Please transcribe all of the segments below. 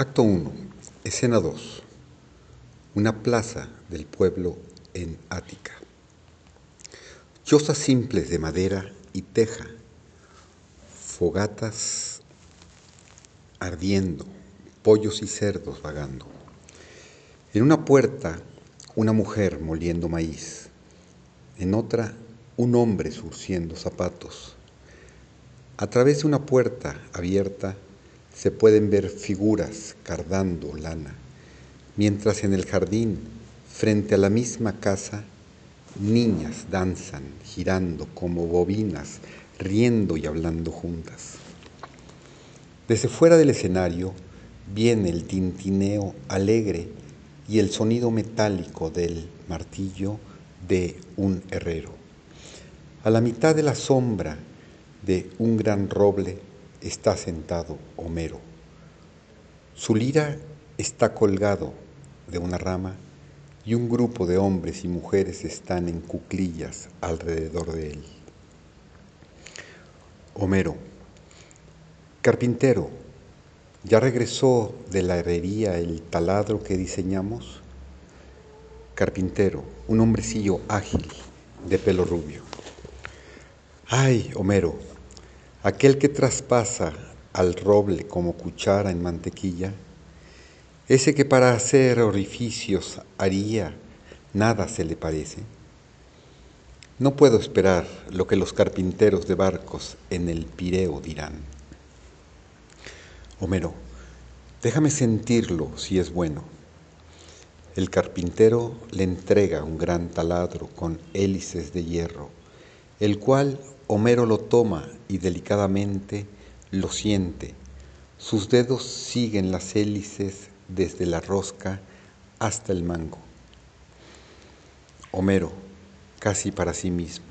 Acto 1, escena 2. Una plaza del pueblo en Ática. Chozas simples de madera y teja, fogatas ardiendo, pollos y cerdos vagando. En una puerta, una mujer moliendo maíz. En otra, un hombre surciendo zapatos. A través de una puerta abierta se pueden ver figuras cardando lana, mientras en el jardín, frente a la misma casa, niñas danzan, girando como bobinas, riendo y hablando juntas. Desde fuera del escenario viene el tintineo alegre y el sonido metálico del martillo de un herrero. A la mitad de la sombra de un gran roble está sentado Homero. Su lira está colgado de una rama y un grupo de hombres y mujeres están en cuclillas alrededor de él. Homero, carpintero, ¿ya regresó de la herrería el taladro que diseñamos? Carpintero, un hombrecillo ágil, de pelo rubio. Ay, Homero, aquel que traspasa al roble como cuchara en mantequilla, ese que para hacer orificios haría, nada se le parece. No puedo esperar lo que los carpinteros de barcos en el Pireo dirán. Homero, déjame sentirlo si es bueno. El carpintero le entrega un gran taladro con hélices de hierro, el cual Homero lo toma y delicadamente lo siente. Sus dedos siguen las hélices desde la rosca hasta el mango. Homero, casi para sí mismo.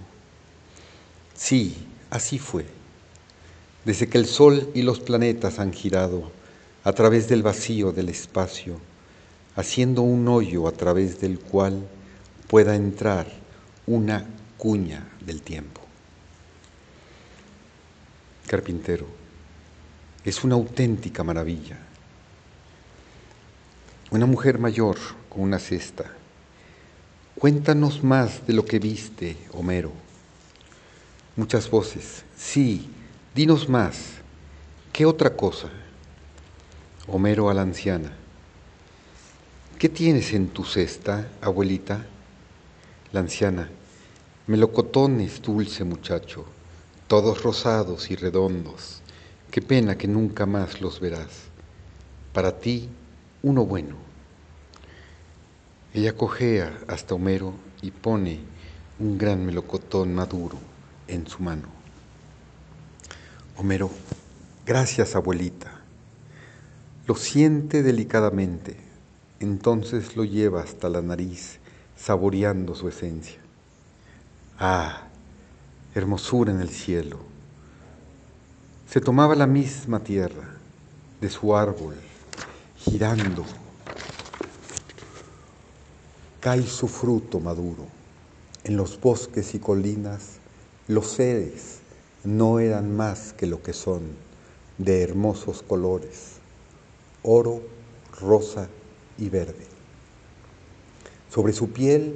Sí, así fue. Desde que el Sol y los planetas han girado a través del vacío del espacio, haciendo un hoyo a través del cual pueda entrar una cuña del tiempo. Carpintero, es una auténtica maravilla. Una mujer mayor con una cesta. Cuéntanos más de lo que viste, Homero. Muchas voces. Sí, dinos más. ¿Qué otra cosa? Homero a la anciana. ¿Qué tienes en tu cesta, abuelita? La anciana. Melocotones, dulce muchacho todos rosados y redondos, qué pena que nunca más los verás. Para ti, uno bueno. Ella cojea hasta Homero y pone un gran melocotón maduro en su mano. Homero, gracias abuelita. Lo siente delicadamente, entonces lo lleva hasta la nariz, saboreando su esencia. Ah, hermosura en el cielo. Se tomaba la misma tierra de su árbol, girando. Cae su fruto maduro. En los bosques y colinas los seres no eran más que lo que son, de hermosos colores, oro, rosa y verde. Sobre su piel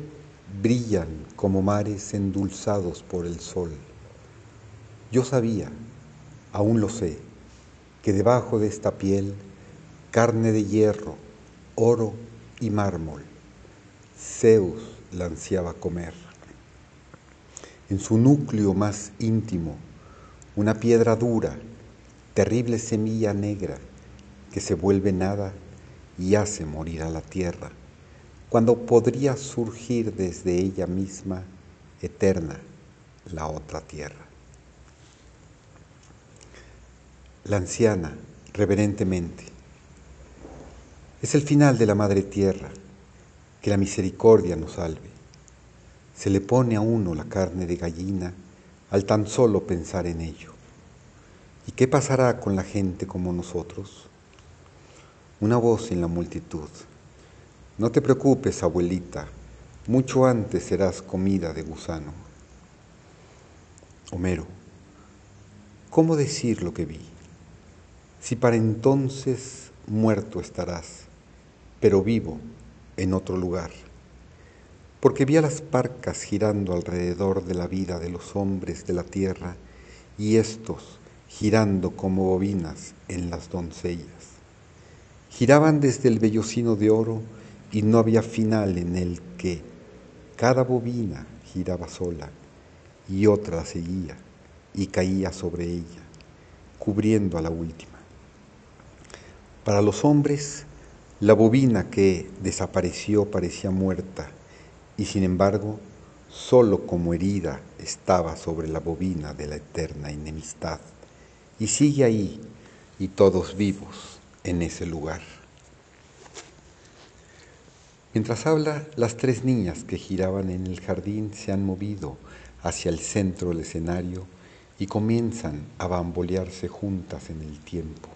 brillan como mares endulzados por el sol. Yo sabía, aún lo sé, que debajo de esta piel, carne de hierro, oro y mármol, Zeus la ansiaba comer. En su núcleo más íntimo, una piedra dura, terrible semilla negra que se vuelve nada y hace morir a la tierra cuando podría surgir desde ella misma, eterna, la otra tierra. La anciana, reverentemente, es el final de la madre tierra, que la misericordia nos salve. Se le pone a uno la carne de gallina al tan solo pensar en ello. ¿Y qué pasará con la gente como nosotros? Una voz en la multitud no te preocupes, abuelita, mucho antes serás comida de gusano. Homero, ¿cómo decir lo que vi? Si para entonces muerto estarás, pero vivo en otro lugar. Porque vi a las parcas girando alrededor de la vida de los hombres de la tierra y estos girando como bobinas en las doncellas. Giraban desde el vellocino de oro y no había final en el que cada bobina giraba sola y otra seguía y caía sobre ella, cubriendo a la última. Para los hombres, la bobina que desapareció parecía muerta y sin embargo solo como herida estaba sobre la bobina de la eterna enemistad y sigue ahí y todos vivos en ese lugar. Mientras habla, las tres niñas que giraban en el jardín se han movido hacia el centro del escenario y comienzan a bambolearse juntas en el tiempo,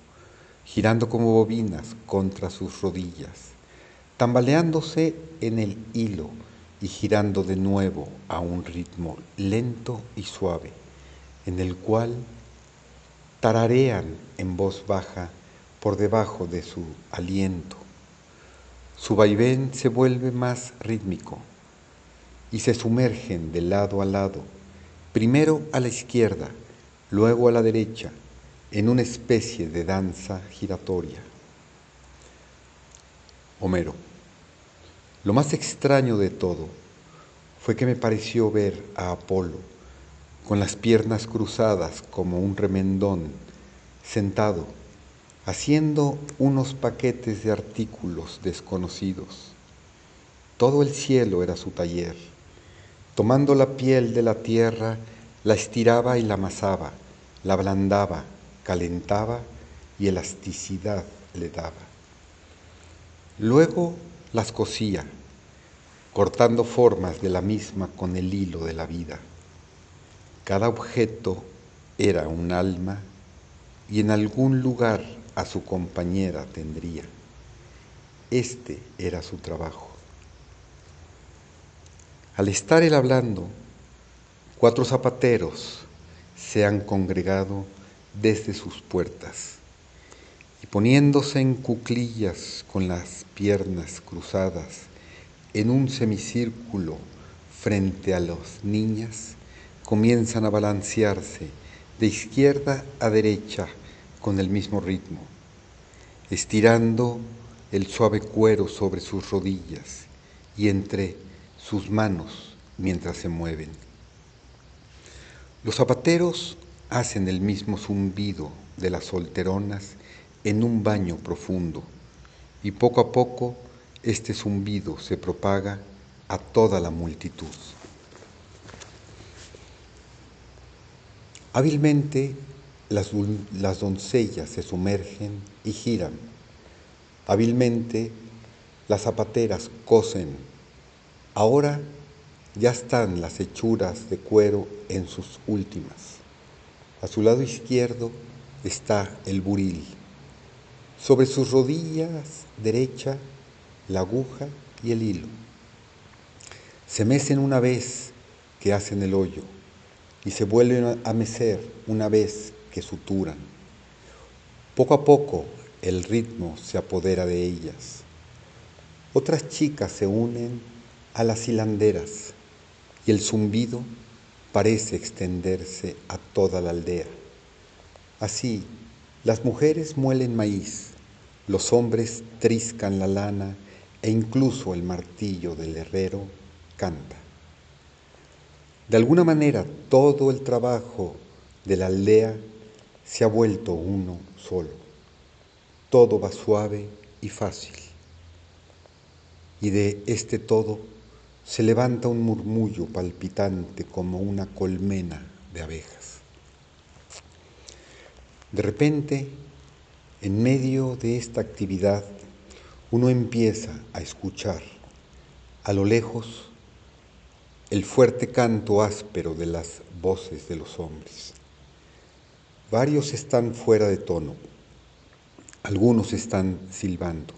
girando como bobinas contra sus rodillas, tambaleándose en el hilo y girando de nuevo a un ritmo lento y suave, en el cual tararean en voz baja por debajo de su aliento su vaivén se vuelve más rítmico y se sumergen de lado a lado, primero a la izquierda, luego a la derecha, en una especie de danza giratoria. Homero. Lo más extraño de todo fue que me pareció ver a Apolo con las piernas cruzadas como un remendón, sentado haciendo unos paquetes de artículos desconocidos. Todo el cielo era su taller. Tomando la piel de la tierra, la estiraba y la amasaba, la ablandaba, calentaba y elasticidad le daba. Luego las cosía, cortando formas de la misma con el hilo de la vida. Cada objeto era un alma y en algún lugar a su compañera tendría. Este era su trabajo. Al estar él hablando, cuatro zapateros se han congregado desde sus puertas y poniéndose en cuclillas con las piernas cruzadas en un semicírculo frente a las niñas, comienzan a balancearse de izquierda a derecha con el mismo ritmo, estirando el suave cuero sobre sus rodillas y entre sus manos mientras se mueven. Los zapateros hacen el mismo zumbido de las solteronas en un baño profundo y poco a poco este zumbido se propaga a toda la multitud. Hábilmente las, doncellas se sumergen y giran. Hábilmente las zapateras cosen. Ahora ya están las hechuras de cuero en sus últimas. A su lado izquierdo está el buril. Sobre sus rodillas derecha la aguja y el hilo. Se mecen una vez que hacen el hoyo y se vuelven a mecer una vez suturan. Poco a poco el ritmo se apodera de ellas. Otras chicas se unen a las hilanderas y el zumbido parece extenderse a toda la aldea. Así, las mujeres muelen maíz, los hombres triscan la lana e incluso el martillo del herrero canta. De alguna manera, todo el trabajo de la aldea se ha vuelto uno solo. Todo va suave y fácil. Y de este todo se levanta un murmullo palpitante como una colmena de abejas. De repente, en medio de esta actividad, uno empieza a escuchar a lo lejos el fuerte canto áspero de las voces de los hombres. Varios están fuera de tono, algunos están silbando.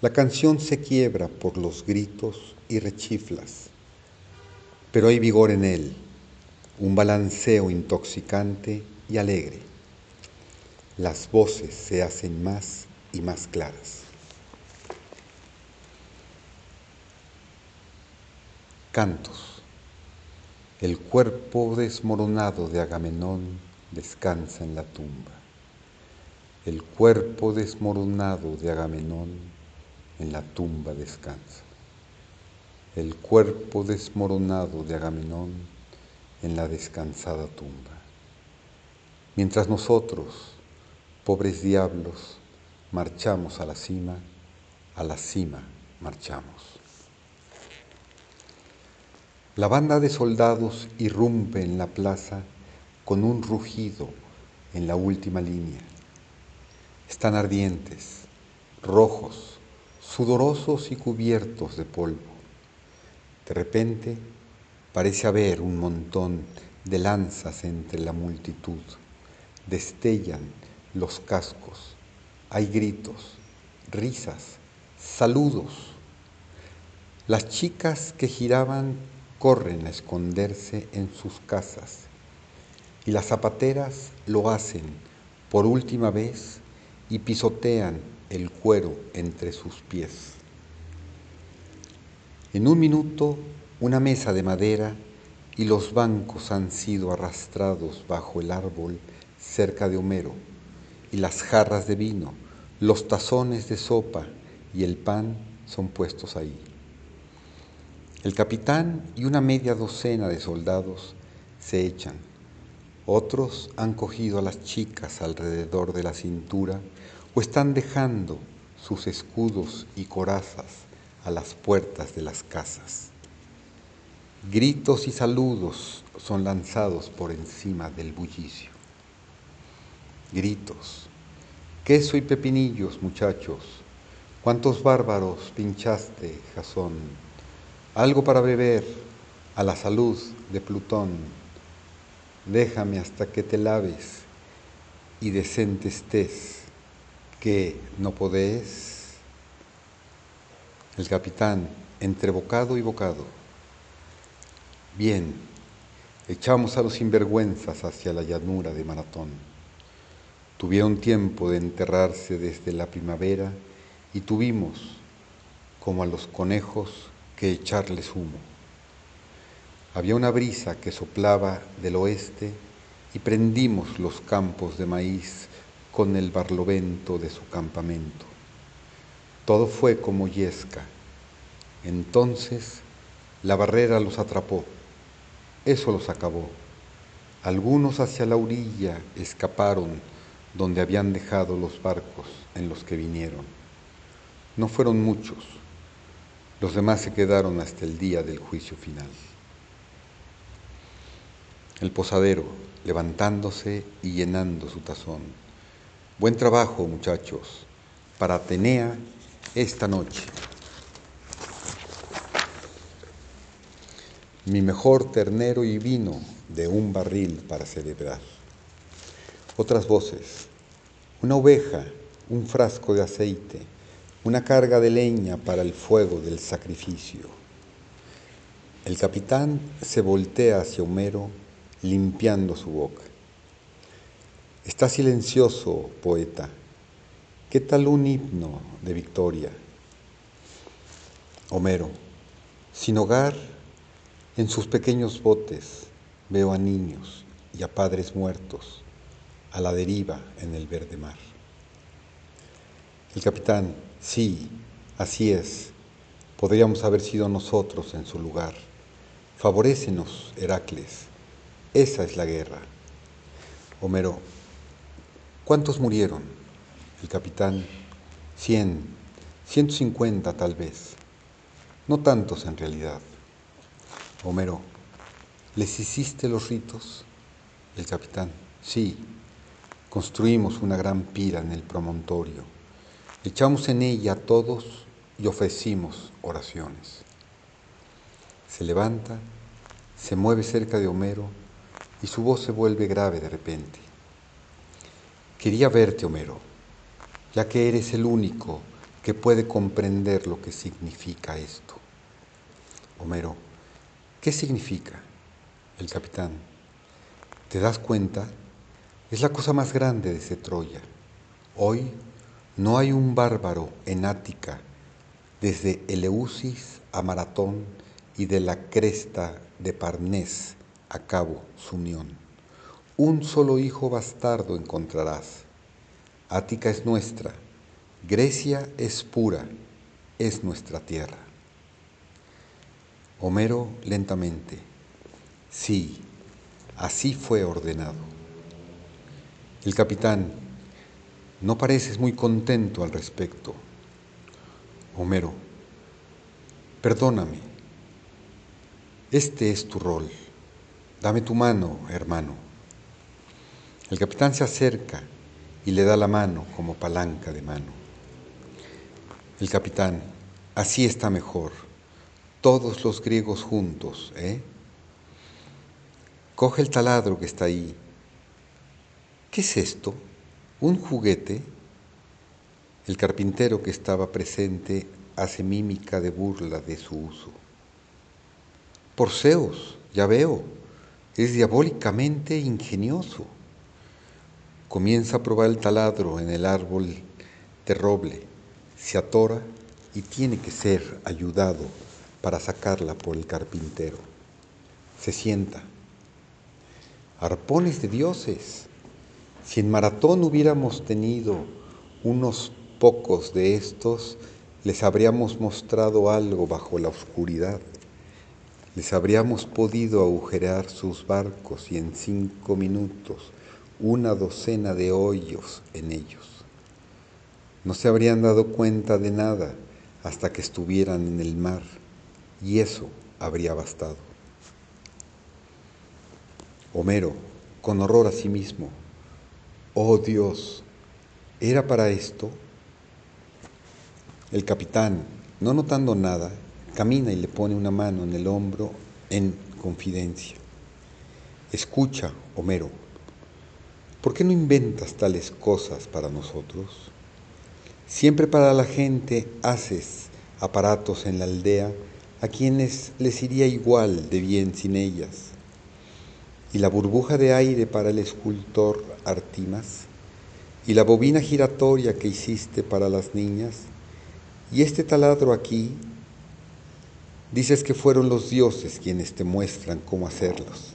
La canción se quiebra por los gritos y rechiflas, pero hay vigor en él, un balanceo intoxicante y alegre. Las voces se hacen más y más claras. Cantos. El cuerpo desmoronado de Agamenón descansa en la tumba. El cuerpo desmoronado de Agamenón en la tumba descansa. El cuerpo desmoronado de Agamenón en la descansada tumba. Mientras nosotros, pobres diablos, marchamos a la cima, a la cima marchamos. La banda de soldados irrumpe en la plaza con un rugido en la última línea. Están ardientes, rojos, sudorosos y cubiertos de polvo. De repente parece haber un montón de lanzas entre la multitud. Destellan los cascos. Hay gritos, risas, saludos. Las chicas que giraban corren a esconderse en sus casas y las zapateras lo hacen por última vez y pisotean el cuero entre sus pies. En un minuto, una mesa de madera y los bancos han sido arrastrados bajo el árbol cerca de Homero, y las jarras de vino, los tazones de sopa y el pan son puestos ahí. El capitán y una media docena de soldados se echan. Otros han cogido a las chicas alrededor de la cintura o están dejando sus escudos y corazas a las puertas de las casas. Gritos y saludos son lanzados por encima del bullicio. Gritos. Queso y pepinillos, muchachos. ¿Cuántos bárbaros pinchaste, Jasón? Algo para beber, a la salud de Plutón. Déjame hasta que te laves y decente estés, que no podés. El capitán, entre bocado y bocado. Bien, echamos a los sinvergüenzas hacia la llanura de Maratón. Tuvieron tiempo de enterrarse desde la primavera y tuvimos, como a los conejos, que echarles humo. Había una brisa que soplaba del oeste y prendimos los campos de maíz con el barlovento de su campamento. Todo fue como yesca. Entonces la barrera los atrapó. Eso los acabó. Algunos hacia la orilla escaparon donde habían dejado los barcos en los que vinieron. No fueron muchos. Los demás se quedaron hasta el día del juicio final. El posadero, levantándose y llenando su tazón. Buen trabajo, muchachos, para Atenea esta noche. Mi mejor ternero y vino de un barril para celebrar. Otras voces. Una oveja, un frasco de aceite, una carga de leña para el fuego del sacrificio. El capitán se voltea hacia Homero limpiando su boca. Está silencioso, poeta ¿Qué tal un himno de victoria? Homero, sin hogar, en sus pequeños botes veo a niños y a padres muertos a la deriva en el verde mar. El capitán, sí, así es, podríamos haber sido nosotros en su lugar. Favorécenos, Heracles, esa es la guerra. Homero, ¿cuántos murieron? el capitán, 100, 150 tal vez, no tantos en realidad. Homero, ¿les hiciste los ritos? El capitán, sí, construimos una gran pira en el promontorio, echamos en ella a todos y ofrecimos oraciones. Se levanta, se mueve cerca de Homero y su voz se vuelve grave de repente. Quería verte, Homero ya que eres el único que puede comprender lo que significa esto. Homero, ¿qué significa? El capitán, ¿te das cuenta? Es la cosa más grande de ese Troya. Hoy no hay un bárbaro en Ática, desde Eleusis a Maratón y de la cresta de Parnés a cabo su unión. Un solo hijo bastardo encontrarás. Ática es nuestra, Grecia es pura, es nuestra tierra. Homero lentamente, sí, así fue ordenado. El capitán, no pareces muy contento al respecto. Homero, perdóname, este es tu rol. Dame tu mano, hermano. El capitán se acerca y le da la mano como palanca de mano. El capitán, así está mejor. Todos los griegos juntos, ¿eh? Coge el taladro que está ahí. ¿Qué es esto? ¿Un juguete? El carpintero que estaba presente hace mímica de burla de su uso. Por Zeus, ya veo, es diabólicamente ingenioso. Comienza a probar el taladro en el árbol de roble, se atora y tiene que ser ayudado para sacarla por el carpintero. Se sienta. Arpones de dioses. Si en maratón hubiéramos tenido unos pocos de estos, les habríamos mostrado algo bajo la oscuridad les habríamos podido agujerear sus barcos y en cinco minutos una docena de hoyos en ellos. No se habrían dado cuenta de nada hasta que estuvieran en el mar y eso habría bastado. Homero, con horror a sí mismo, oh Dios, ¿era para esto? El capitán, no notando nada, camina y le pone una mano en el hombro en confidencia. Escucha, Homero, ¿por qué no inventas tales cosas para nosotros? Siempre para la gente haces aparatos en la aldea a quienes les iría igual de bien sin ellas. Y la burbuja de aire para el escultor Artimas, y la bobina giratoria que hiciste para las niñas, y este taladro aquí Dices que fueron los dioses quienes te muestran cómo hacerlos.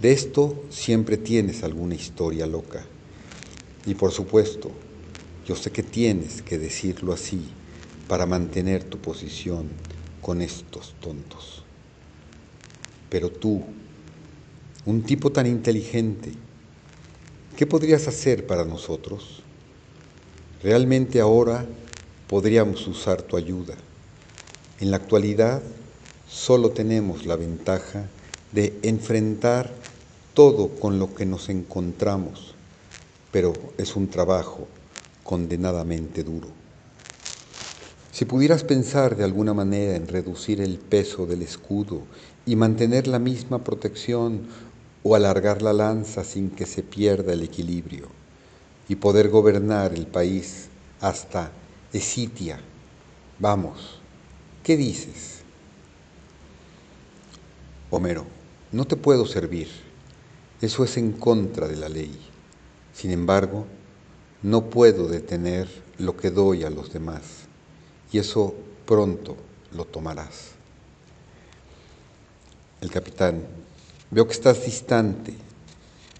De esto siempre tienes alguna historia loca. Y por supuesto, yo sé que tienes que decirlo así para mantener tu posición con estos tontos. Pero tú, un tipo tan inteligente, ¿qué podrías hacer para nosotros? Realmente ahora podríamos usar tu ayuda. En la actualidad solo tenemos la ventaja de enfrentar todo con lo que nos encontramos, pero es un trabajo condenadamente duro. Si pudieras pensar de alguna manera en reducir el peso del escudo y mantener la misma protección o alargar la lanza sin que se pierda el equilibrio y poder gobernar el país hasta Esitia, vamos, ¿Qué dices? Homero, no te puedo servir. Eso es en contra de la ley. Sin embargo, no puedo detener lo que doy a los demás. Y eso pronto lo tomarás. El capitán, veo que estás distante,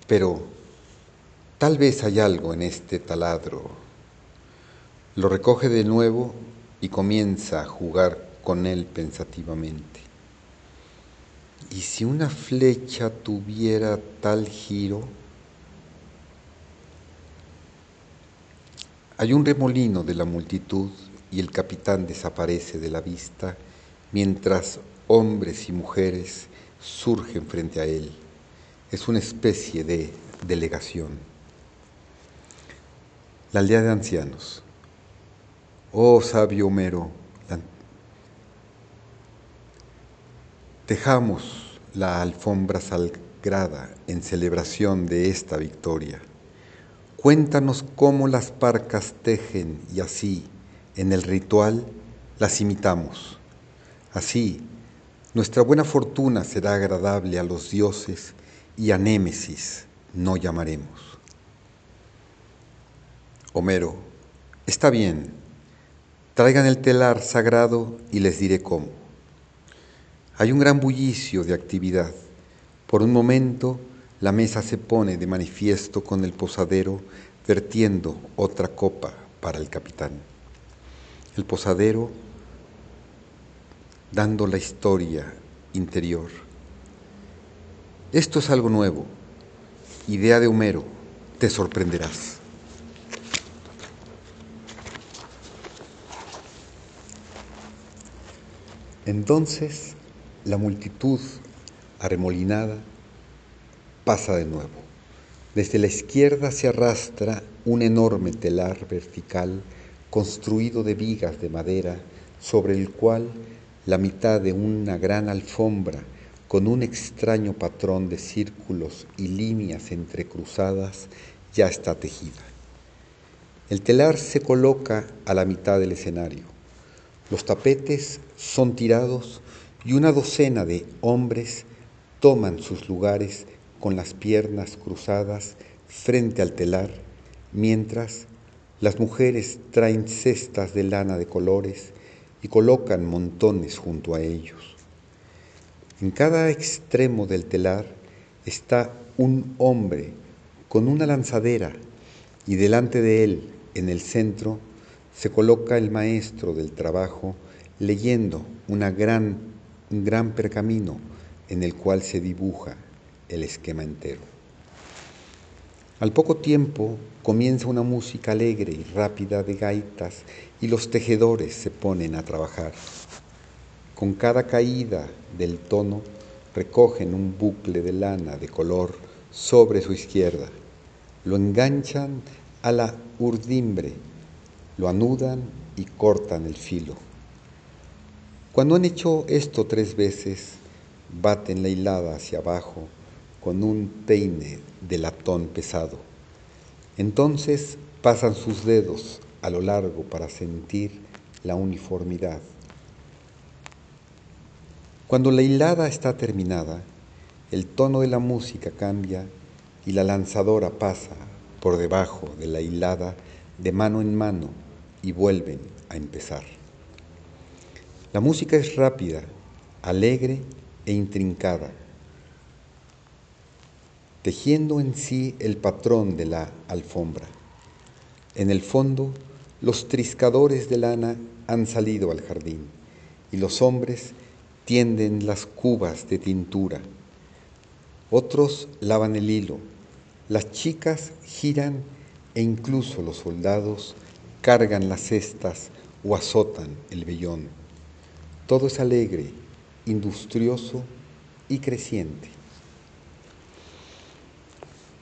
pero tal vez hay algo en este taladro. Lo recoge de nuevo y comienza a jugar con él pensativamente. ¿Y si una flecha tuviera tal giro? Hay un remolino de la multitud y el capitán desaparece de la vista mientras hombres y mujeres surgen frente a él. Es una especie de delegación. La aldea de ancianos. Oh sabio Homero, Dejamos la alfombra sagrada en celebración de esta victoria. Cuéntanos cómo las parcas tejen y así, en el ritual, las imitamos. Así, nuestra buena fortuna será agradable a los dioses y a Némesis no llamaremos. Homero, Está bien, traigan el telar sagrado y les diré cómo. Hay un gran bullicio de actividad. Por un momento, la mesa se pone de manifiesto con el posadero vertiendo otra copa para el capitán. El posadero dando la historia interior. Esto es algo nuevo, idea de Homero, te sorprenderás. Entonces la multitud arremolinada pasa de nuevo. Desde la izquierda se arrastra un enorme telar vertical construido de vigas de madera sobre el cual la mitad de una gran alfombra con un extraño patrón de círculos y líneas entrecruzadas ya está tejida. El telar se coloca a la mitad del escenario. Los tapetes son tirados y una docena de hombres toman sus lugares con las piernas cruzadas frente al telar, mientras las mujeres traen cestas de lana de colores y colocan montones junto a ellos. En cada extremo del telar está un hombre con una lanzadera y delante de él, en el centro, se coloca el maestro del trabajo leyendo una gran, un gran pergamino en el cual se dibuja el esquema entero. Al poco tiempo comienza una música alegre y rápida de gaitas y los tejedores se ponen a trabajar. Con cada caída del tono recogen un bucle de lana de color sobre su izquierda, lo enganchan a la urdimbre, lo anudan y cortan el filo. Cuando han hecho esto tres veces, baten la hilada hacia abajo con un peine de latón pesado. Entonces pasan sus dedos a lo largo para sentir la uniformidad. Cuando la hilada está terminada, el tono de la música cambia y la lanzadora pasa por debajo de la hilada de mano en mano y vuelven a empezar. La música es rápida, alegre e intrincada, tejiendo en sí el patrón de la alfombra. En el fondo, los triscadores de lana han salido al jardín y los hombres tienden las cubas de tintura. Otros lavan el hilo, las chicas giran e incluso los soldados cargan las cestas o azotan el vellón. Todo es alegre, industrioso y creciente.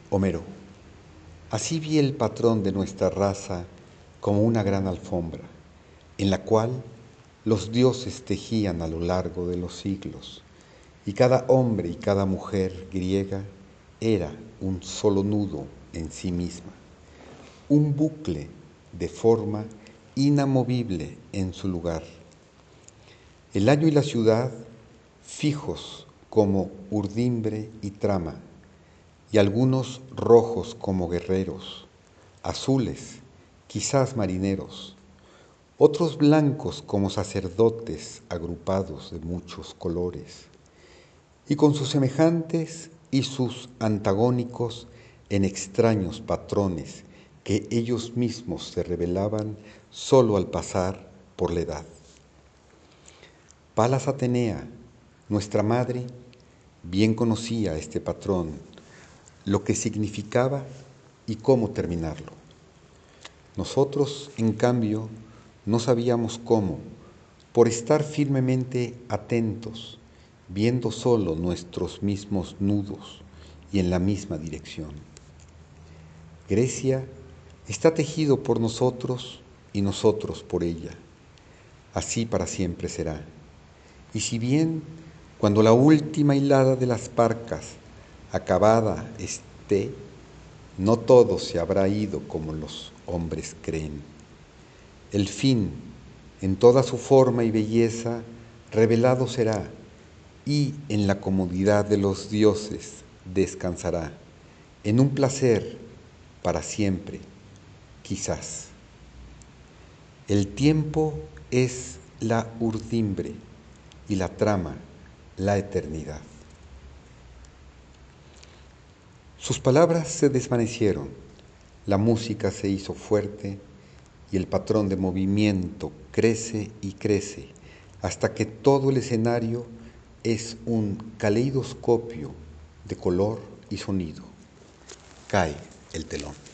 Homero, así vi el patrón de nuestra raza como una gran alfombra, en la cual los dioses tejían a lo largo de los siglos, y cada hombre y cada mujer griega era un solo nudo en sí misma, un bucle de forma inamovible en su lugar. El año y la ciudad fijos como urdimbre y trama, y algunos rojos como guerreros, azules quizás marineros, otros blancos como sacerdotes agrupados de muchos colores, y con sus semejantes y sus antagónicos en extraños patrones que ellos mismos se revelaban solo al pasar por la edad. Palas Atenea, nuestra madre, bien conocía este patrón, lo que significaba y cómo terminarlo. Nosotros, en cambio, no sabíamos cómo, por estar firmemente atentos, viendo solo nuestros mismos nudos y en la misma dirección. Grecia está tejido por nosotros y nosotros por ella. Así para siempre será. Y si bien cuando la última hilada de las parcas acabada esté, no todo se habrá ido como los hombres creen. El fin, en toda su forma y belleza, revelado será, y en la comodidad de los dioses descansará, en un placer para siempre, quizás. El tiempo es la urdimbre y la trama la eternidad. Sus palabras se desvanecieron, la música se hizo fuerte y el patrón de movimiento crece y crece hasta que todo el escenario es un caleidoscopio de color y sonido. Cae el telón.